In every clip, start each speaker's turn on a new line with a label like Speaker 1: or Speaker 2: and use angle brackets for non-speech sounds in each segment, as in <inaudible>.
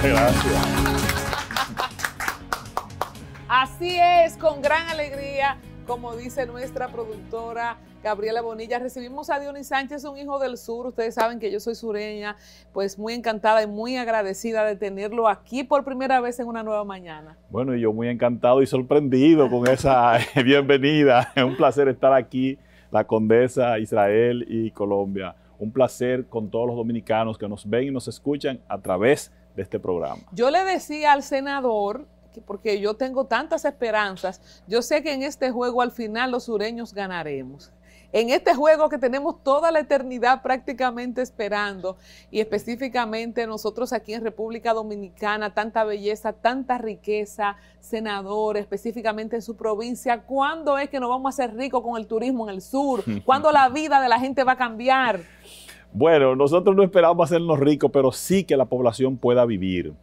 Speaker 1: Gracias, gracias.
Speaker 2: Así es, con gran alegría, como dice nuestra productora Gabriela Bonilla, recibimos a Dionis Sánchez, un hijo del sur. Ustedes saben que yo soy sureña, pues muy encantada y muy agradecida de tenerlo aquí por primera vez en una nueva mañana.
Speaker 1: Bueno, y yo muy encantado y sorprendido con esa <laughs> bienvenida. Es un placer estar aquí, la Condesa, Israel y Colombia. Un placer con todos los dominicanos que nos ven y nos escuchan a través de este programa.
Speaker 2: Yo le decía al senador porque yo tengo tantas esperanzas. Yo sé que en este juego al final los sureños ganaremos. En este juego que tenemos toda la eternidad prácticamente esperando y específicamente nosotros aquí en República Dominicana, tanta belleza, tanta riqueza, senador, específicamente en su provincia, ¿cuándo es que nos vamos a hacer ricos con el turismo en el sur? <laughs> ¿Cuándo la vida de la gente va a cambiar?
Speaker 1: Bueno, nosotros no esperamos hacernos ricos, pero sí que la población pueda vivir.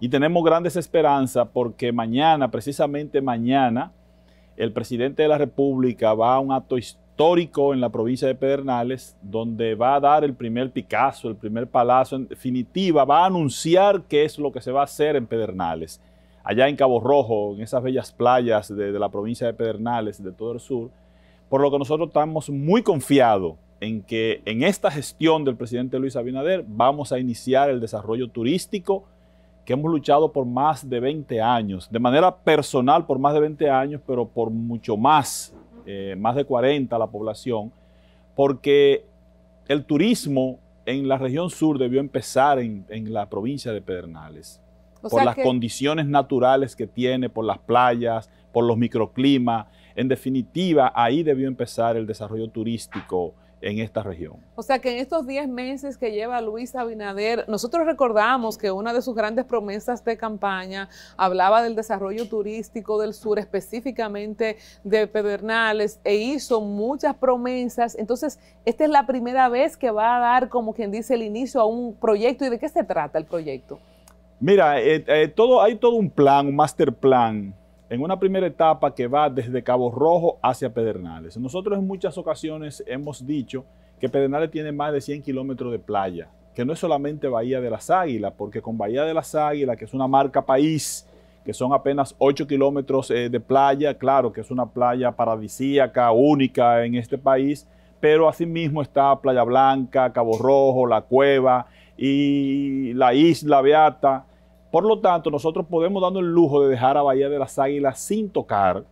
Speaker 1: Y tenemos grandes esperanzas porque mañana, precisamente mañana, el presidente de la República va a un acto histórico en la provincia de Pedernales, donde va a dar el primer Picasso, el primer palacio, en definitiva, va a anunciar qué es lo que se va a hacer en Pedernales. Allá en Cabo Rojo, en esas bellas playas de, de la provincia de Pedernales, de todo el sur, por lo que nosotros estamos muy confiados en que en esta gestión del presidente Luis Abinader vamos a iniciar el desarrollo turístico que hemos luchado por más de 20 años, de manera personal por más de 20 años, pero por mucho más, eh, más de 40 la población, porque el turismo en la región sur debió empezar en, la provincia de Pedernales, por las condiciones naturales que tiene, por las playas, por los microclimas. En definitiva, ahí debió empezar el desarrollo turístico en esta región.
Speaker 2: O sea que en estos 10 meses que lleva Luis Abinader, nosotros recordamos que una de sus grandes promesas de campaña hablaba del desarrollo turístico del sur, específicamente de Pedernales, e hizo muchas promesas. Entonces, esta es la primera vez que va a dar, como quien dice, el inicio a un proyecto. ¿Y de qué se trata el proyecto?
Speaker 1: Mira, eh, eh, todo, hay todo un plan, un master plan en una primera etapa que va desde Cabo Rojo hacia Pedernales. Nosotros en muchas ocasiones hemos dicho que Pedernales tiene más de 100 kilómetros de playa, que no es solamente Bahía de las Águilas, porque con Bahía de las Águilas, que es una marca país, que son apenas 8 kilómetros eh, de playa, claro que es una playa paradisíaca, única en este país, pero asimismo está Playa Blanca, Cabo Rojo, La Cueva y la Isla Beata, por lo tanto, nosotros podemos darnos el lujo de dejar a Bahía de las Águilas sin tocar,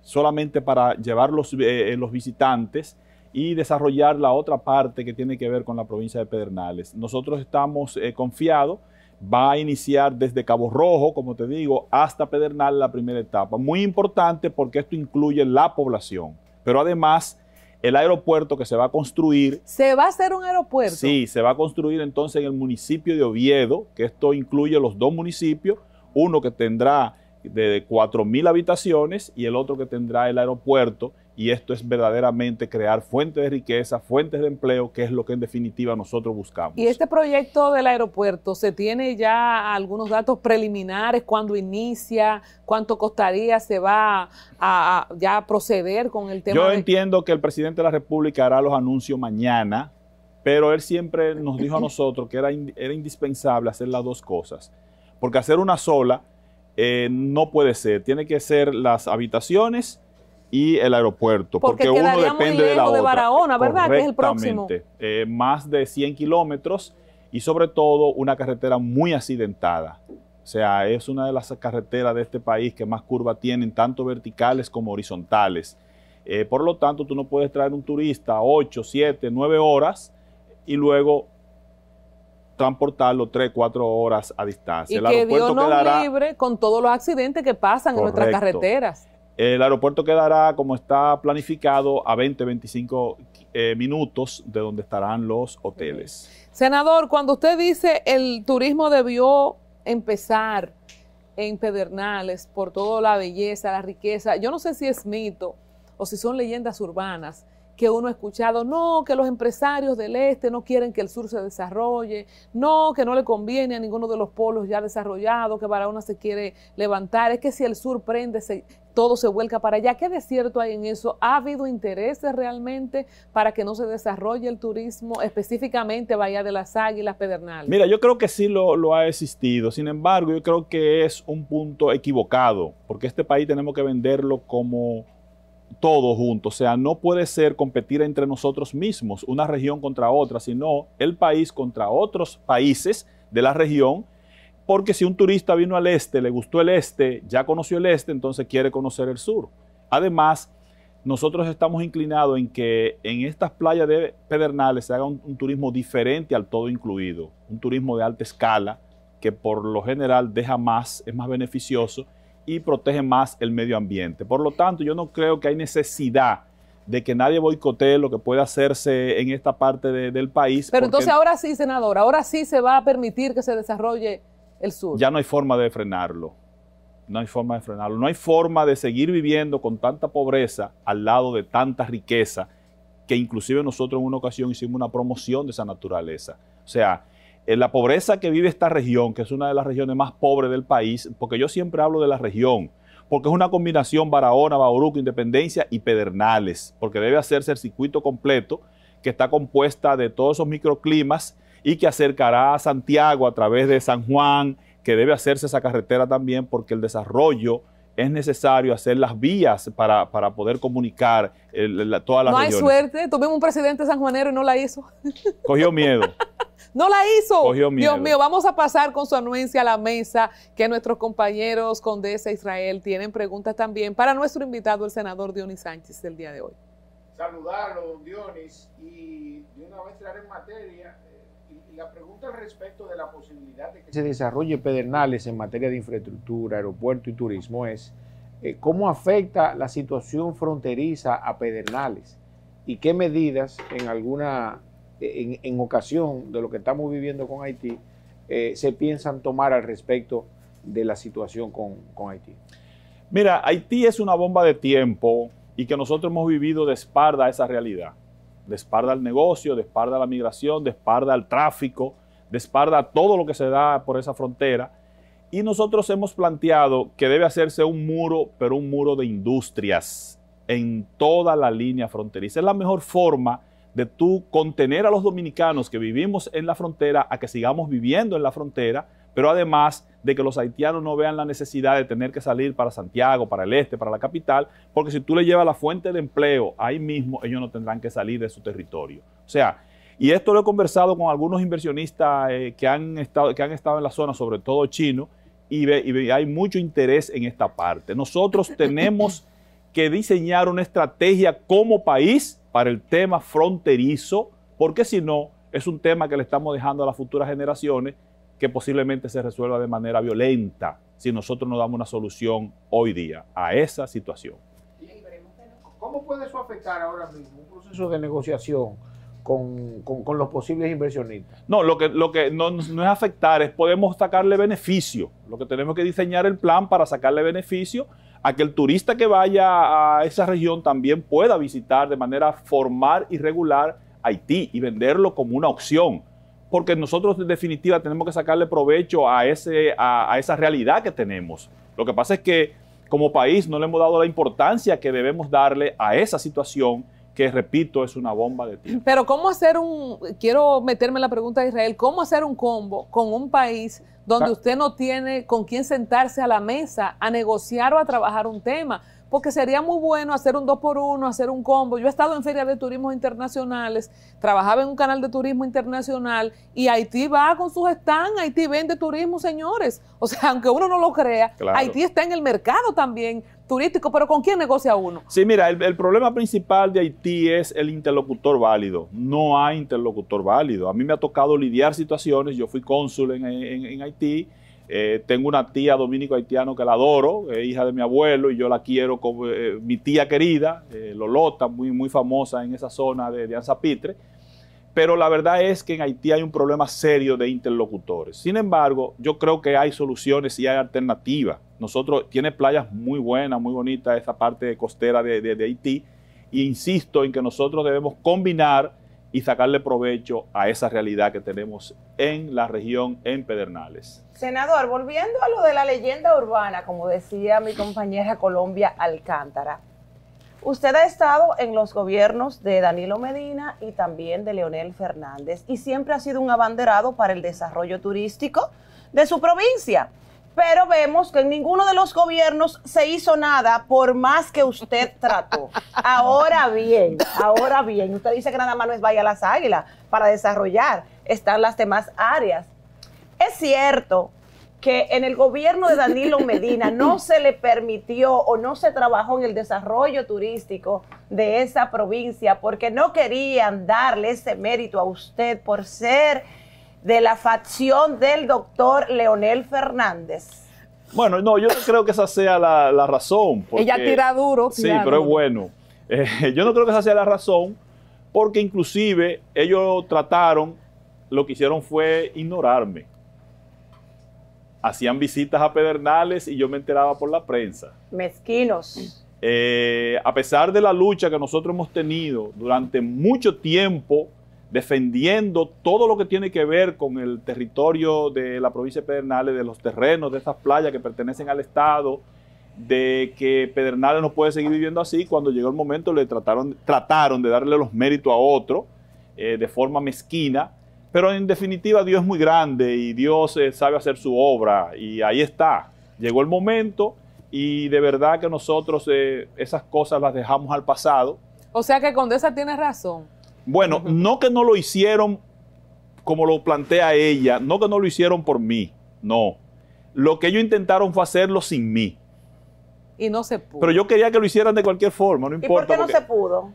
Speaker 1: solamente para llevar los, eh, los visitantes y desarrollar la otra parte que tiene que ver con la provincia de Pedernales. Nosotros estamos eh, confiados, va a iniciar desde Cabo Rojo, como te digo, hasta Pedernales la primera etapa. Muy importante porque esto incluye la población, pero además el aeropuerto que se va a construir.
Speaker 2: ¿Se va a hacer un aeropuerto?
Speaker 1: Sí, se va a construir entonces en el municipio de Oviedo, que esto incluye los dos municipios, uno que tendrá de 4.000 habitaciones y el otro que tendrá el aeropuerto y esto es verdaderamente crear fuentes de riqueza, fuentes de empleo, que es lo que en definitiva nosotros buscamos.
Speaker 2: Y este proyecto del aeropuerto, ¿se tiene ya algunos datos preliminares? ¿Cuándo inicia? ¿Cuánto costaría? ¿Se va a, ya proceder con el tema?
Speaker 1: Yo entiendo que el presidente de la República hará los anuncios mañana, pero él siempre nos dijo a <clears throat> nosotros que era, era indispensable hacer las dos cosas, porque hacer una sola eh, no puede ser, tiene que ser las habitaciones, y el aeropuerto, porque, uno depende de la otra.
Speaker 2: de Barahona, ¿verdad? Que es el próximo.
Speaker 1: Eh, más de 100 kilómetros y sobre todo una carretera muy accidentada. O sea, es una de las carreteras de este país que más curvas tienen, tanto verticales como horizontales. Eh, por lo tanto, tú no puedes traer un turista 8, 7, 9 horas y luego transportarlo 3, 4 horas a distancia.
Speaker 2: Y el que Dios nos libre con todos los accidentes que pasan en nuestras carreteras.
Speaker 1: El aeropuerto quedará, como está planificado, a 20, 25 eh, minutos de donde estarán los hoteles.
Speaker 2: Senador, cuando usted dice el turismo debió empezar en Pedernales por toda la belleza, la riqueza, yo no sé si es mito o si son leyendas urbanas, que uno ha escuchado, no, que los empresarios del este no quieren que el sur se desarrolle, no, que no le conviene a ninguno de los polos ya desarrollados, que Barahona se quiere levantar, es que si el sur prende, se, todo se vuelca para allá. ¿Qué desierto hay en eso? ¿Ha habido intereses realmente para que no se desarrolle el turismo, específicamente Bahía de las Águilas, Pedernales?
Speaker 1: Mira, yo creo que sí lo, lo ha existido, sin embargo, yo creo que es un punto equivocado, porque este país tenemos que venderlo como todo junto. O sea, no puede ser competir entre nosotros mismos, una región contra otra, sino el país contra otros países de la región. Porque si un turista vino al este, le gustó el este, ya conoció el este, entonces quiere conocer el sur. Además, nosotros estamos inclinados en que en estas playas de Pedernales se haga un, un, turismo diferente al todo incluido, un turismo de alta escala que por lo general deja más, es más beneficioso y protege más el medio ambiente. Por lo tanto, yo no creo que hay necesidad de que nadie boicotee lo que puede hacerse en esta parte de, del país.
Speaker 2: Pero entonces ahora sí, senador, ahora sí se va a permitir que se desarrolle el sur.
Speaker 1: Ya no hay forma de frenarlo. No hay forma de frenarlo. No hay forma de seguir viviendo con tanta pobreza al lado de tanta riqueza que inclusive nosotros en una ocasión hicimos una promoción de esa naturaleza. O sea, la pobreza que vive esta región, que es una de las regiones más pobres del país, porque yo siempre hablo de la región, porque es una combinación Barahona, Bauruco, Independencia y Pedernales, porque debe hacerse el circuito completo que está compuesta de todos esos microclimas y que acercará a Santiago a través de San Juan, que debe hacerse esa carretera también porque el desarrollo es necesario hacer las vías para, para poder comunicar el, la, todas las
Speaker 2: no
Speaker 1: regiones.
Speaker 2: No hay suerte, tuvimos un presidente sanjuanero y no la hizo.
Speaker 1: Cogió miedo. <laughs>
Speaker 2: No la hizo.
Speaker 1: Cogió miedo.
Speaker 2: Dios mío, vamos a pasar con su anuencia a la mesa, que nuestros compañeros Condesa Israel tienen preguntas también para nuestro invitado, el senador Dionis Sánchez, del día de hoy.
Speaker 3: Saludarlo, Dionis, y de una vez entrar en materia. Y la pregunta al respecto de la posibilidad de que se desarrolle Pedernales en materia de infraestructura, aeropuerto y turismo es eh, cómo afecta la situación fronteriza a Pedernales y qué medidas en alguna en, ocasión de lo que estamos viviendo con Haití, eh, se piensan tomar al respecto de la situación con, Haití?
Speaker 1: Mira, Haití es una bomba de tiempo y que nosotros hemos vivido de espalda a esa realidad, de espalda al negocio, de a la migración, de espalda al tráfico, de a todo lo que se da por esa frontera. Y nosotros hemos planteado que debe hacerse un muro, pero un muro de industrias en toda la línea fronteriza. Es la mejor forma de tú contener a los dominicanos que vivimos en la frontera a que sigamos viviendo en la frontera, pero además de que los haitianos no vean la necesidad de tener que salir para Santiago, para el este, para la capital, porque si tú le llevas la fuente de empleo ahí mismo, ellos no tendrán que salir de su territorio. O sea, y esto lo he conversado con algunos inversionistas eh, que, han estado, que han estado en la zona, sobre todo chinos, y, hay mucho interés en esta parte. Nosotros tenemos que diseñar una estrategia como país para el tema fronterizo, porque si no, es un tema que le estamos dejando a las futuras generaciones que posiblemente se resuelva de manera violenta si nosotros no damos una solución hoy día a esa situación.
Speaker 3: ¿Cómo puede eso afectar ahora mismo un proceso de negociación con, con, con los posibles inversionistas?
Speaker 1: No, lo que, lo que no, no, es afectar, es podemos sacarle beneficio. Lo que tenemos que diseñar el plan para sacarle beneficio a que el turista que vaya a esa región también pueda visitar de manera formal y regular Haití y venderlo como una opción. Porque nosotros en definitiva tenemos que sacarle provecho a, ese, a, a esa realidad que tenemos. Lo que pasa es que como país no le hemos dado la importancia que debemos darle a esa situación que repito, es una bomba de tiempo.
Speaker 2: Pero ¿cómo hacer un, quiero meterme en la pregunta de Israel, ¿cómo hacer un combo con un país donde usted no tiene con quién sentarse a la mesa a negociar o a trabajar un tema? Porque sería muy bueno hacer un dos por uno, hacer un combo. Yo he estado en ferias de turismo internacionales, trabajaba en un canal de turismo internacional y Haití va con sus stands, Haití vende turismo, señores. O sea, <laughs> aunque uno no lo crea, claro. Haití está en el mercado también turístico, pero ¿con quién negocia uno?
Speaker 1: Sí, mira, el, el, problema principal de Haití es el interlocutor válido. No hay interlocutor válido. A mí me ha tocado lidiar situaciones, yo fui cónsul en, en, en Haití, eh, tengo una tía dominico-haitiano que la adoro, eh, hija de mi abuelo, y yo la quiero como eh, mi tía querida, Lolota, muy, muy famosa en esa zona de, de Anzapitre. Pero la verdad es que en Haití hay un problema serio de interlocutores. Sin embargo, yo creo que hay soluciones y hay alternativas. Nosotros, tiene playas muy buenas, muy bonitas, esa parte costera de, de, de Haití. e insisto en que nosotros debemos combinar y sacarle provecho a esa realidad que tenemos en la región, en Pedernales.
Speaker 4: Senador, volviendo a lo de la leyenda urbana, como decía mi compañera Colombia Alcántara, usted ha estado en los gobiernos de Danilo Medina y también de Leonel Fernández y siempre ha sido un abanderado para el desarrollo turístico de su provincia pero vemos que en ninguno de los gobiernos se hizo nada por más que usted trató. Ahora bien, ahora bien, usted dice que nada más no es Vaya las Águilas para desarrollar, están las demás áreas. Es cierto que en el gobierno de Danilo Medina no <laughs> se le permitió o no se trabajó en el desarrollo turístico de esa provincia porque no querían darle ese mérito a usted por ser de la facción del doctor Leonel Fernández.
Speaker 1: Bueno, no, yo no creo que esa sea la, razón. <laughs>
Speaker 2: Ella tira duro.
Speaker 1: sí, pero es bueno. Eh, <laughs> yo no creo que esa sea la razón, porque inclusive ellos trataron, lo que hicieron fue ignorarme. Hacían visitas a Pedernales y yo me enteraba por la prensa.
Speaker 4: Mezquinos.
Speaker 1: Eh, a pesar de la lucha que nosotros hemos tenido durante mucho tiempo, defendiendo todo lo que tiene que ver con el territorio de la provincia de Pedernales, de los terrenos de esas playas que pertenecen al Estado, de que Pedernales no puede seguir viviendo así. Cuando llegó el momento le trataron, trataron de darle los méritos a otro eh, de forma mezquina, pero en definitiva Dios es muy grande y Dios eh, sabe hacer su obra y ahí está. Llegó el momento y de verdad que nosotros eh, esas cosas las dejamos al pasado.
Speaker 2: O sea que Condesa tiene razón.
Speaker 1: Bueno, <laughs> no que no lo hicieron como lo plantea ella, no que no lo hicieron por mí, no. Lo que ellos intentaron fue hacerlo sin mí.
Speaker 2: Y no se pudo.
Speaker 1: Pero yo quería que lo hicieran de cualquier forma, no importa.
Speaker 4: ¿Y por qué no se pudo?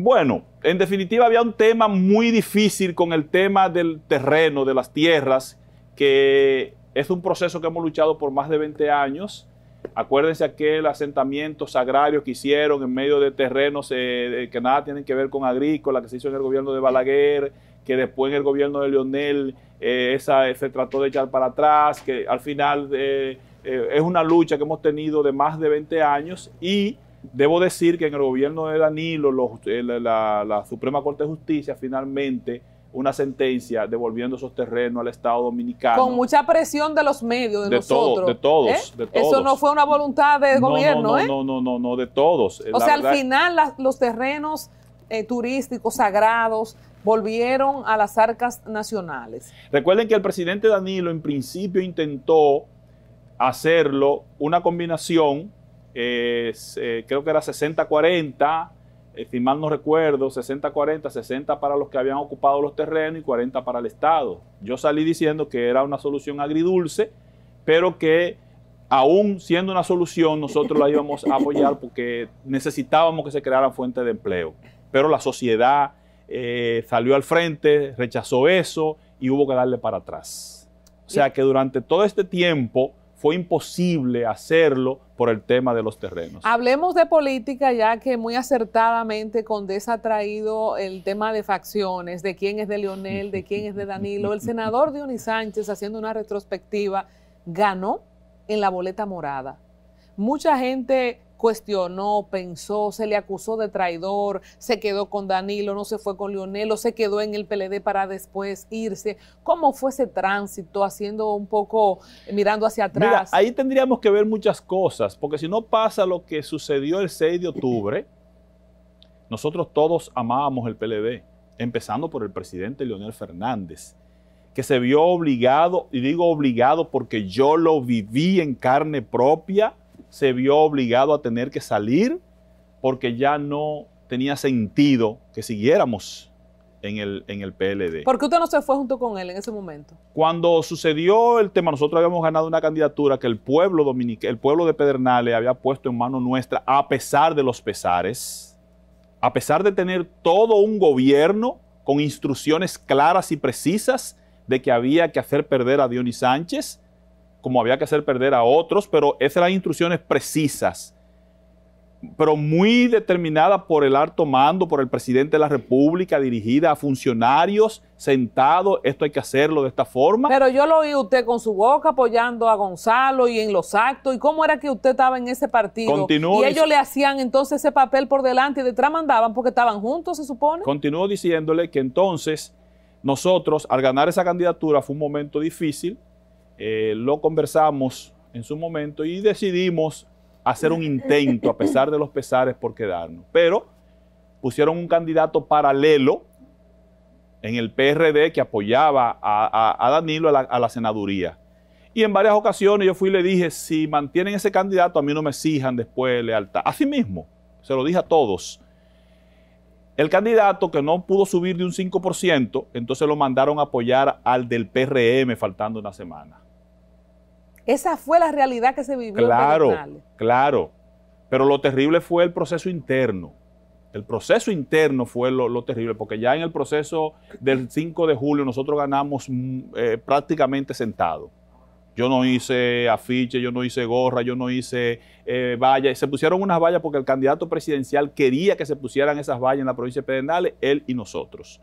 Speaker 1: Bueno, en definitiva había un tema muy difícil con el tema del terreno, de las tierras, que es un proceso que hemos luchado por más de 20 años. Acuérdense aquel asentamiento sagrario que hicieron en medio de terrenos eh, que nada tienen que ver con agrícola, que se hizo en el gobierno de Balaguer, que después en el gobierno de Leonel eh, esa, se trató de echar para atrás, que al final eh, es una lucha que hemos tenido de más de 20 años y debo decir que en el gobierno de Danilo la Suprema Corte de Justicia finalmente una sentencia devolviendo esos terrenos al Estado Dominicano.
Speaker 2: Con mucha presión de los medios, de, nosotros.
Speaker 1: de, todos, ¿eh? de todos.
Speaker 2: Eso no fue una voluntad del gobierno,
Speaker 1: no,
Speaker 2: ¿eh?
Speaker 1: No, no, no, no, de todos.
Speaker 2: O sea, al final los terrenos eh, turísticos sagrados volvieron a las arcas nacionales.
Speaker 1: Recuerden que el presidente Danilo en principio intentó hacerlo una combinación, creo que era 60-40, eh, si mal no recuerdo, 60-40, 60 para los que habían ocupado los terrenos y 40 para el Estado. Yo salí diciendo que era una solución agridulce, pero que aún siendo una solución nosotros la íbamos a apoyar porque necesitábamos que se crearan fuentes de empleo. Pero la sociedad eh, salió al frente, rechazó eso y hubo que darle para atrás. O sea que durante todo este tiempo fue imposible hacerlo por el tema de los terrenos.
Speaker 2: Hablemos de política ya que muy acertadamente Condesa ha traído el tema de facciones, de quién es de Leonel, de quién es de Danilo. El senador Dionis Sánchez, haciendo una retrospectiva, ganó en la boleta morada. Mucha gente cuestionó, pensó, se le acusó de traidor, se quedó con Danilo, no se fue con Leonel, o se quedó en el PLD para después irse. ¿Cómo fue ese tránsito, haciendo un poco, mirando hacia atrás?
Speaker 1: ahí tendríamos que ver muchas cosas, porque si no pasa lo que sucedió el 6 de octubre, nosotros todos amábamos el PLD, empezando por el presidente Leonel Fernández que se vio obligado, y digo obligado porque yo lo viví en carne propia, se vio obligado a tener que salir porque ya no tenía sentido que siguiéramos en el, en el PLD.
Speaker 2: ¿Por qué usted no se fue junto con él en ese momento?
Speaker 1: Cuando sucedió el tema, nosotros habíamos ganado una candidatura que el pueblo dominicano, el pueblo de Pedernales había puesto en mano nuestra a pesar de los pesares, a pesar de tener todo un gobierno con instrucciones claras y precisas de que había que hacer perder a Dionis Sánchez, como había que hacer perder a otros, pero esas eran instrucciones precisas. pero muy determinada por el alto mando, por el presidente de la República, dirigida a funcionarios sentados, esto hay que hacerlo de esta forma.
Speaker 2: Pero yo lo oí usted con su boca apoyando a Gonzalo y en los actos, ¿y cómo era que usted estaba en ese partido?
Speaker 1: Continúo
Speaker 2: y ellos le hacían entonces ese papel por delante y detrás mandaban porque estaban juntos, se supone.
Speaker 1: Continúo diciéndole que entonces nosotros, al ganar esa candidatura, fue un momento difícil, eh, lo conversamos en su momento y decidimos hacer un intento, a pesar de los pesares, por quedarnos. Pero pusieron un candidato paralelo en el PRD que apoyaba a, Danilo a la, senaduría. Y en varias ocasiones yo fui y le dije, si mantienen ese candidato, a mí no me exijan después lealtad. Así mismo, se lo dije a todos. El candidato que no pudo subir de un 5%, entonces lo mandaron a apoyar al del PRM faltando una semana.
Speaker 2: Esa fue la realidad que se vivió.
Speaker 1: Claro, claro. Pero lo terrible fue el proceso interno. El proceso interno fue lo, terrible, porque ya en el proceso del 5 de julio nosotros ganamos mm, eh, prácticamente sentado. Yo no hice afiche, yo no hice gorra, yo no hice eh, vallas. Se pusieron unas vallas porque el candidato presidencial quería que se pusieran esas vallas en la provincia de Pedernales, él y nosotros.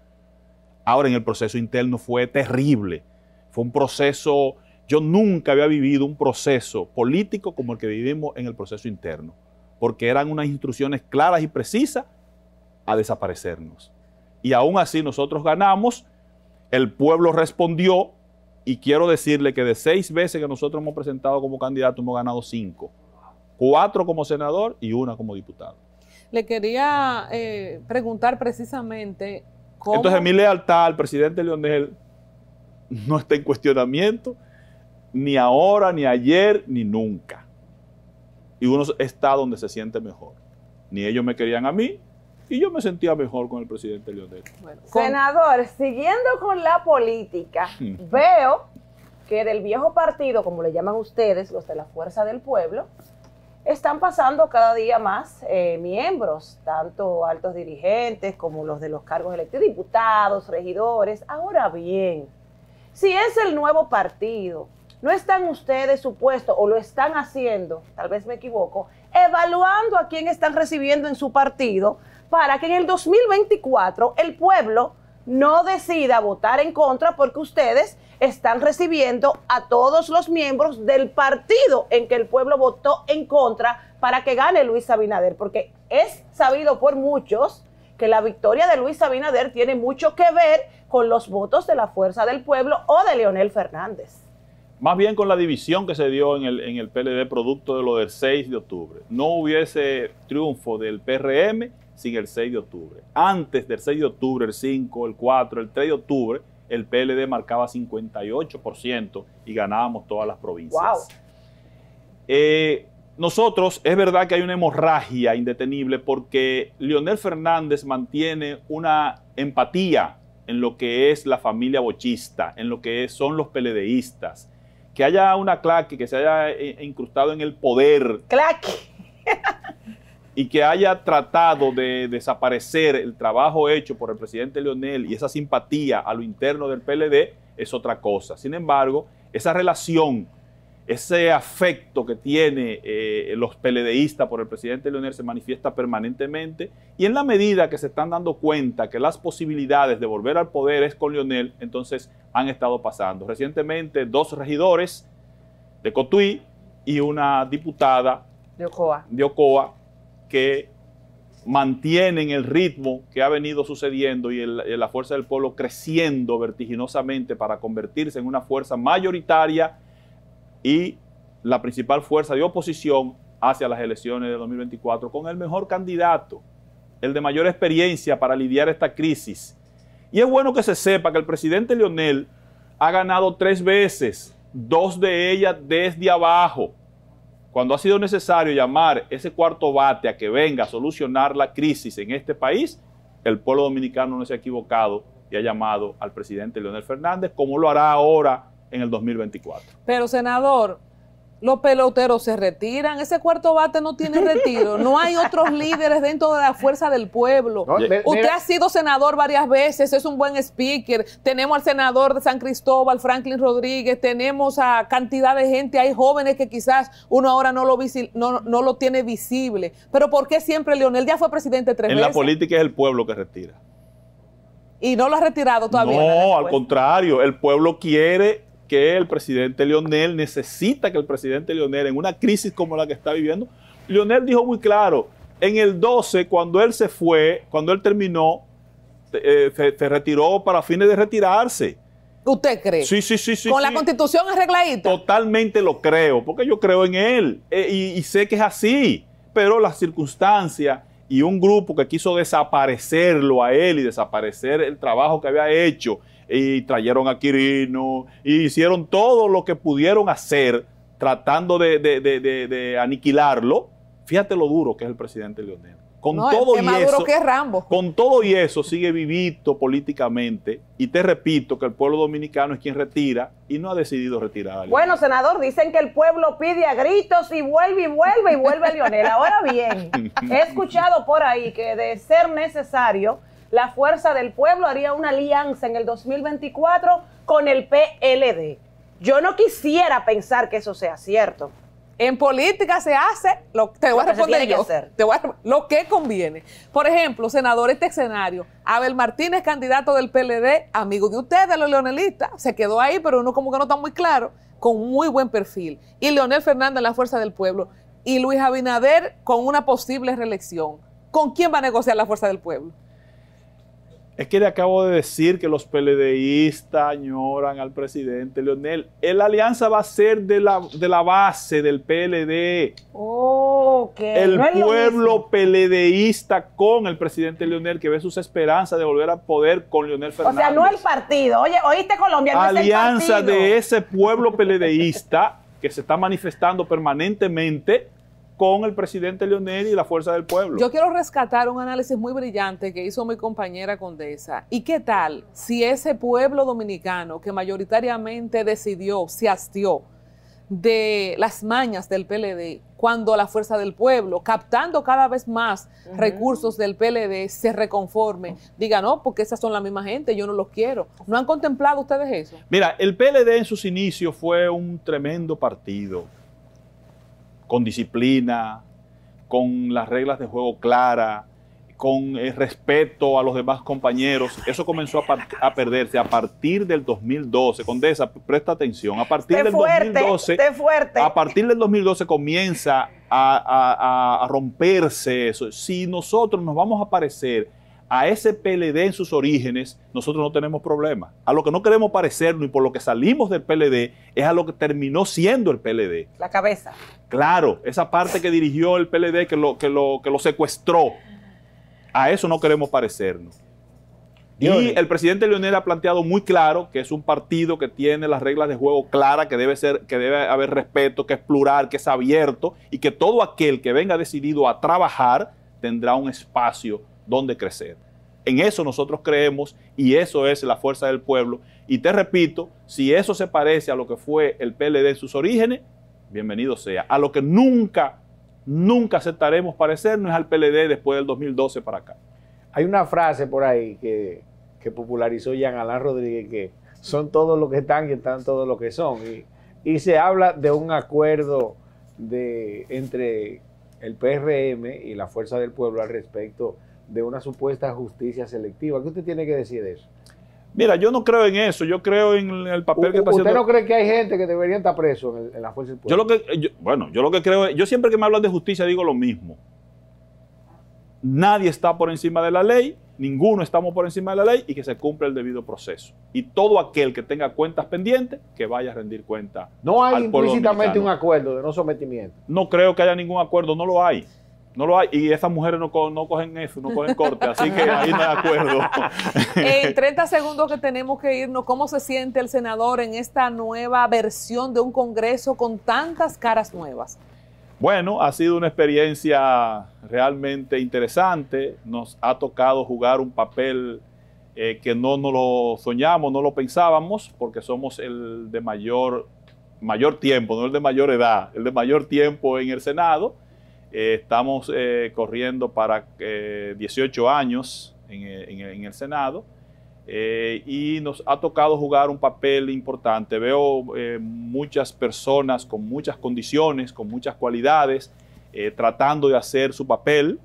Speaker 1: Ahora en el proceso interno fue terrible. Fue un proceso yo nunca había vivido un proceso político como el que vivimos en el proceso interno, porque eran unas instrucciones claras y precisas a desaparecernos. Y aún así nosotros ganamos, el pueblo respondió y quiero decirle que de seis veces que nosotros hemos presentado como candidato hemos ganado cinco, cuatro como senador y una como diputado.
Speaker 2: Le quería eh, preguntar precisamente
Speaker 1: cómo... Entonces mi lealtad al presidente Leonel no está en cuestionamiento ni ahora, ni ayer, ni nunca. Y uno está donde se siente mejor. Ni ellos me querían a mí, y yo me sentía mejor con el presidente Leonel.
Speaker 4: Senador, siguiendo con la política, veo que del viejo partido, como le llaman ustedes, los de la Fuerza del Pueblo, están pasando cada día más eh, miembros, tanto altos dirigentes como los de los cargos electos, diputados, regidores. Ahora bien, si es el nuevo partido, ¿No están ustedes supuestos, o lo están haciendo, tal vez me equivoco, evaluando a quién están recibiendo en su partido para que en el 2024 el pueblo no decida votar en contra porque ustedes están recibiendo a todos los miembros del partido en que el pueblo votó en contra para que gane Luis Abinader, porque es sabido por muchos que la victoria de Luis Abinader tiene mucho que ver con los votos de la fuerza del pueblo o de Leonel Fernández
Speaker 1: más bien con la división que se dio en el, en el PLD producto de lo del 6 de octubre. No hubiese triunfo del PRM sin el 6 de octubre. Antes del 6 de octubre, el 5, el 4, el 3 de octubre, el PLD marcaba 58% y ganábamos todas las provincias. Eh, nosotros, es verdad que hay una hemorragia indetenible porque Leonel Fernández mantiene una empatía en lo que es la familia bochista, en lo que son los PLDistas que haya una claque que se haya eh, incrustado en el poder.
Speaker 4: Claque.
Speaker 1: y que haya tratado de desaparecer el trabajo hecho por el presidente Leonel y esa simpatía a lo interno del PLD es otra cosa. Sin embargo, esa relación ese afecto que tiene eh, los peledeístas por el presidente Leonel se manifiesta permanentemente y en la medida que se están dando cuenta que las posibilidades de volver al poder es con Leonel, entonces han estado pasando. Recientemente dos regidores de Cotuí y una diputada
Speaker 4: de Ocoa,
Speaker 1: de Ocoa que mantienen el ritmo que ha venido sucediendo y la fuerza del pueblo creciendo vertiginosamente para convertirse en una fuerza mayoritaria y la principal fuerza de oposición hacia las elecciones de 2024 con el mejor candidato, el de mayor experiencia para lidiar esta crisis. Y es bueno que se sepa que el presidente Leonel ha ganado tres veces, dos de ellas desde abajo. Cuando ha sido necesario llamar ese cuarto bate a que venga a solucionar la crisis en este país, el pueblo dominicano no se ha equivocado y ha llamado al presidente Leonel Fernández, como lo hará ahora en el 2024.
Speaker 2: Pero senador, los peloteros se retiran, ese cuarto bate no tiene retiro, no hay otros <laughs> líderes dentro de la fuerza del pueblo.
Speaker 3: No, me-
Speaker 2: Usted
Speaker 3: mira-
Speaker 2: ha sido senador varias veces, es un buen speaker, tenemos al senador de San Cristóbal, Franklin Rodríguez, tenemos a cantidad de gente, hay jóvenes que quizás uno ahora no lo, visi- no, no lo tiene visible, pero ¿por qué siempre Leonel ya fue presidente tres
Speaker 1: En la
Speaker 2: veces
Speaker 1: política es el pueblo que retira.
Speaker 2: y no lo ha retirado todavía?
Speaker 1: No, al contrario, el pueblo quiere que el presidente Leonel, necesita que el presidente Leonel, en una crisis como la que está viviendo, Leonel dijo muy claro, en el 12, cuando él se fue, cuando él terminó, eh, se, se retiró para fines de retirarse.
Speaker 2: ¿Usted cree?
Speaker 1: Sí, sí, sí, sí.
Speaker 2: Con la
Speaker 1: sí.
Speaker 2: constitución arregladita.
Speaker 1: Totalmente lo creo, porque yo creo en él eh, y, y sé que es así, pero las circunstancias y un grupo que quiso desaparecerlo a él y desaparecer el trabajo que había hecho y trajeron a Quirino y hicieron todo lo que pudieron hacer tratando de, de- de- de- de aniquilarlo. Fíjate lo duro que es el presidente Leonel. Con
Speaker 2: No,
Speaker 1: todo
Speaker 2: es
Speaker 1: y
Speaker 2: más
Speaker 1: eso,
Speaker 2: duro que Rambo.
Speaker 1: con todo y eso sigue vivito políticamente y te repito que el pueblo dominicano es quien retira y no ha decidido retirar. a Leonel.
Speaker 4: Bueno, senador, dicen que el pueblo pide a gritos y vuelve y vuelve y vuelve a Lionel. Ahora bien, <laughs> he escuchado por ahí que de ser necesario, la fuerza del pueblo haría una alianza en el 2024 con el PLD. Yo no quisiera pensar que eso sea cierto.
Speaker 2: En política se hace, lo, te voy
Speaker 4: Lo
Speaker 2: a responder yo, te voy a- lo que conviene. Por ejemplo, senador, este escenario, Abel Martínez, candidato del PLD, amigo de ustedes, los leonelistas, se quedó ahí, pero uno como que no está muy claro, con muy buen perfil. Y Leonel Fernández, la Fuerza del Pueblo. Y Luis Abinader con una posible reelección. ¿Con quién va a negociar la Fuerza del Pueblo?
Speaker 1: Es que le acabo de decir que los PLDistas añoran al presidente Leonel. El alianza va a ser de la, de la base del PLD.
Speaker 4: Ok.
Speaker 1: el
Speaker 4: no
Speaker 1: pueblo. PLDista con el presidente Leonel, que ve sus esperanzas de volver a poder con Leonel
Speaker 4: O
Speaker 1: Fernández.
Speaker 4: sea, no el partido. Oye, oíste Colombia, no
Speaker 1: alianza
Speaker 4: es el partido.
Speaker 1: de ese pueblo PLDista que se está manifestando permanentemente con el presidente Leonel y la fuerza del pueblo.
Speaker 2: Yo quiero rescatar un análisis muy brillante que hizo mi compañera Condesa. ¿Y qué tal si ese pueblo dominicano que mayoritariamente decidió, se hastió de las mañas del PLD, cuando la fuerza del pueblo, captando cada vez más recursos del PLD, se reconforme, diga, no, porque esas son la misma gente, yo no los quiero. ¿No han contemplado ustedes eso?
Speaker 1: Mira, el PLD en sus inicios fue un tremendo partido, con disciplina, con las reglas de juego claras, con el respeto a los demás compañeros. Eso comenzó a, perderse a partir del 2012. Condesa, presta atención. A partir del
Speaker 4: fuerte,
Speaker 1: 2012,
Speaker 4: esté fuerte.
Speaker 1: a partir del 2012 comienza a- a romperse eso. Si nosotros nos vamos a parecer a ese PLD en sus orígenes, nosotros no tenemos problema. A lo que no queremos parecernos y por lo que salimos del PLD es a lo que terminó siendo el PLD.
Speaker 4: La cabeza.
Speaker 1: Claro, esa parte que dirigió el PLD que lo, que lo, que lo secuestró, a eso no queremos parecernos. Y
Speaker 3: Dionis.
Speaker 1: el presidente Leonel ha planteado muy claro que es un partido que tiene las reglas de juego claras, que debe ser, que debe haber respeto, que es plural, que es abierto y que todo aquel que venga decidido a trabajar tendrá un espacio donde crecer. En eso nosotros creemos y eso es la fuerza del pueblo. Y te repito, si eso se parece a lo que fue el PLD en sus orígenes, bienvenido sea. A lo que nunca, nunca aceptaremos parecernos es al PLD después del 2012 para acá.
Speaker 3: Hay una frase por ahí que, que popularizó Jean Alain Rodríguez que son todos los que están y están todos los que son. Y, y se habla de un acuerdo de, entre el PRM y la Fuerza del Pueblo al respecto de una supuesta justicia selectiva. ¿Qué usted tiene que decir de eso?
Speaker 1: Mira, yo no creo en eso, yo creo en el papel que está
Speaker 3: ¿Usted no cree que hay gente que debería estar preso en, el- en la Fuerza del
Speaker 1: Yo lo que, yo- bueno, yo lo que creo es, yo siempre que me hablan de justicia digo lo mismo. Nadie está por encima de la ley, ninguno estamos por encima de la ley y que se cumpla el debido proceso. Y todo aquel que tenga cuentas pendientes, que vaya a rendir cuenta.
Speaker 3: no hay
Speaker 1: al
Speaker 3: implícitamente un acuerdo de no sometimiento.
Speaker 1: No creo que haya ningún acuerdo, no lo hay. No lo hay. Y esas mujeres no, co- no cogen eso, no cogen corte, así que ahí no hay acuerdo. <laughs>
Speaker 2: En 30 segundos que tenemos que irnos, ¿cómo se siente el senador en esta nueva versión de un Congreso con tantas caras nuevas?
Speaker 1: Bueno, ha sido una experiencia realmente interesante. Nos ha tocado jugar un papel eh, que no nos lo soñamos, no lo pensábamos, porque somos el de mayor mayor tiempo, no el de mayor edad, el de mayor tiempo en el Senado. Eh, estamos eh, corriendo para 18 años en, el Senado y nos ha tocado jugar un papel importante. Veo muchas personas con muchas condiciones, con muchas cualidades, tratando de hacer su papel.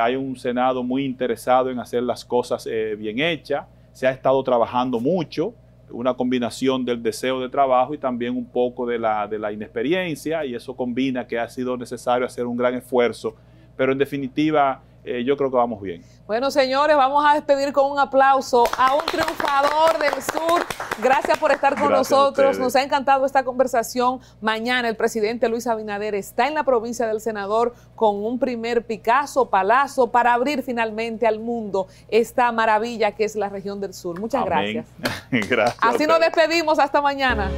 Speaker 1: hay un Senado muy interesado en hacer las cosas bien hechas. Se ha estado trabajando mucho una combinación del deseo de trabajo y también un poco de la, de la inexperiencia y eso combina que ha sido necesario hacer un gran esfuerzo. Pero en definitiva, eh, yo creo que vamos bien.
Speaker 2: Bueno, señores, vamos a despedir con un aplauso a un triunfador del sur. Gracias por estar con nosotros. Nos ha encantado esta conversación. Mañana el presidente Luis Abinader está en la provincia del Senador con un primer Picasso, Palazo, para abrir finalmente al mundo esta maravilla que es la región del sur. Muchas gracias. <laughs>
Speaker 1: gracias.
Speaker 2: Así nos despedimos. Hasta mañana.